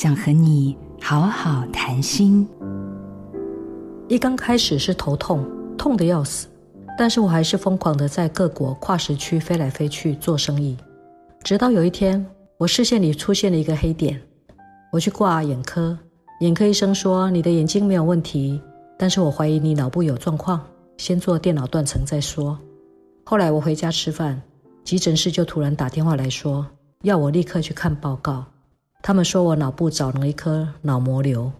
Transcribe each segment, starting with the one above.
想和你好好谈心。一刚开始是头痛，痛得要死，但是我还是疯狂的在各国跨时区飞来飞去做生意。直到有一天，我视线里出现了一个黑点，我去挂眼科，眼科医生说你的眼睛没有问题，但是我怀疑你脑部有状况，先做电脑断层再说。后来我回家吃饭，急诊室就突然打电话来说，要我立刻去看报告。他们说我脑部长了一颗脑膜瘤，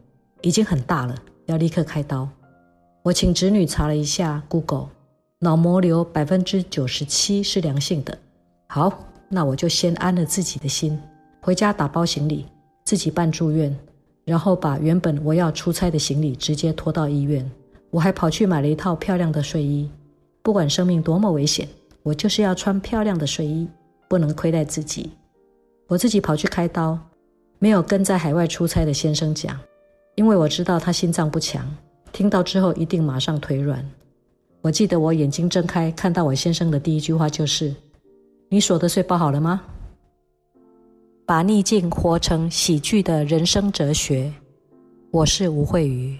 已经很大了，要立刻开刀。我请侄女查了一下 Google，脑膜瘤百分之九十七是良性的。好，那我就先安了自己的心，回家打包行李，自己办住院，然后把原本我要出差的行李直接拖到医院。我还跑去买了一套漂亮的睡衣，不管生命多么危险，我就是要穿漂亮的睡衣，不能亏待自己。我自己跑去开刀，没有跟在海外出差的先生讲，因为我知道他心脏不强。听到之后一定马上腿软。我记得我眼睛睁开看到我先生的第一句话就是：“你所得税报好了吗？”把逆境活成喜剧的人生哲学。我是吴慧瑜。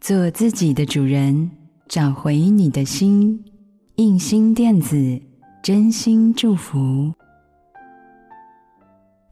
做自己的主人，找回你的心。印心电子真心祝福。